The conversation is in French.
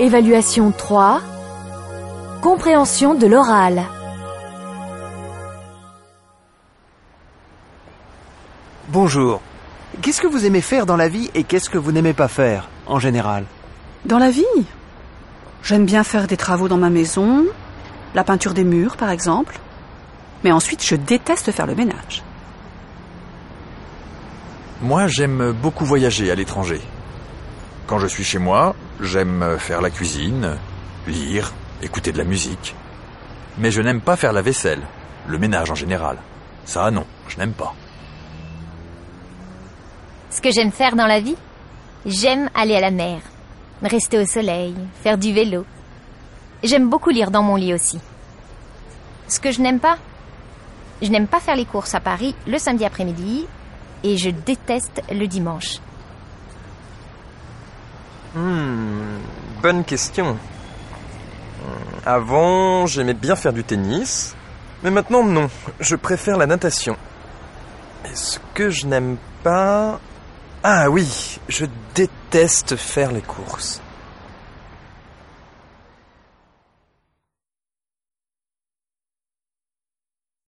Évaluation 3. Compréhension de l'oral. Bonjour. Qu'est-ce que vous aimez faire dans la vie et qu'est-ce que vous n'aimez pas faire, en général? Dans la vie? J'aime bien faire des travaux dans ma maison, la peinture des murs par exemple. Mais ensuite, je déteste faire le ménage. Moi, j'aime beaucoup voyager à l'étranger. Quand je suis chez moi, j'aime faire la cuisine, lire, écouter de la musique. Mais je n'aime pas faire la vaisselle, le ménage en général. Ça, non, je n'aime pas. Ce que j'aime faire dans la vie J'aime aller à la mer, rester au soleil, faire du vélo. J'aime beaucoup lire dans mon lit aussi. Ce que je n'aime pas Je n'aime pas faire les courses à Paris le samedi après-midi et je déteste le dimanche. Hmm, bonne question. Avant, j'aimais bien faire du tennis, mais maintenant non, je préfère la natation. Et ce que je n'aime pas... Ah oui, je déteste faire les courses.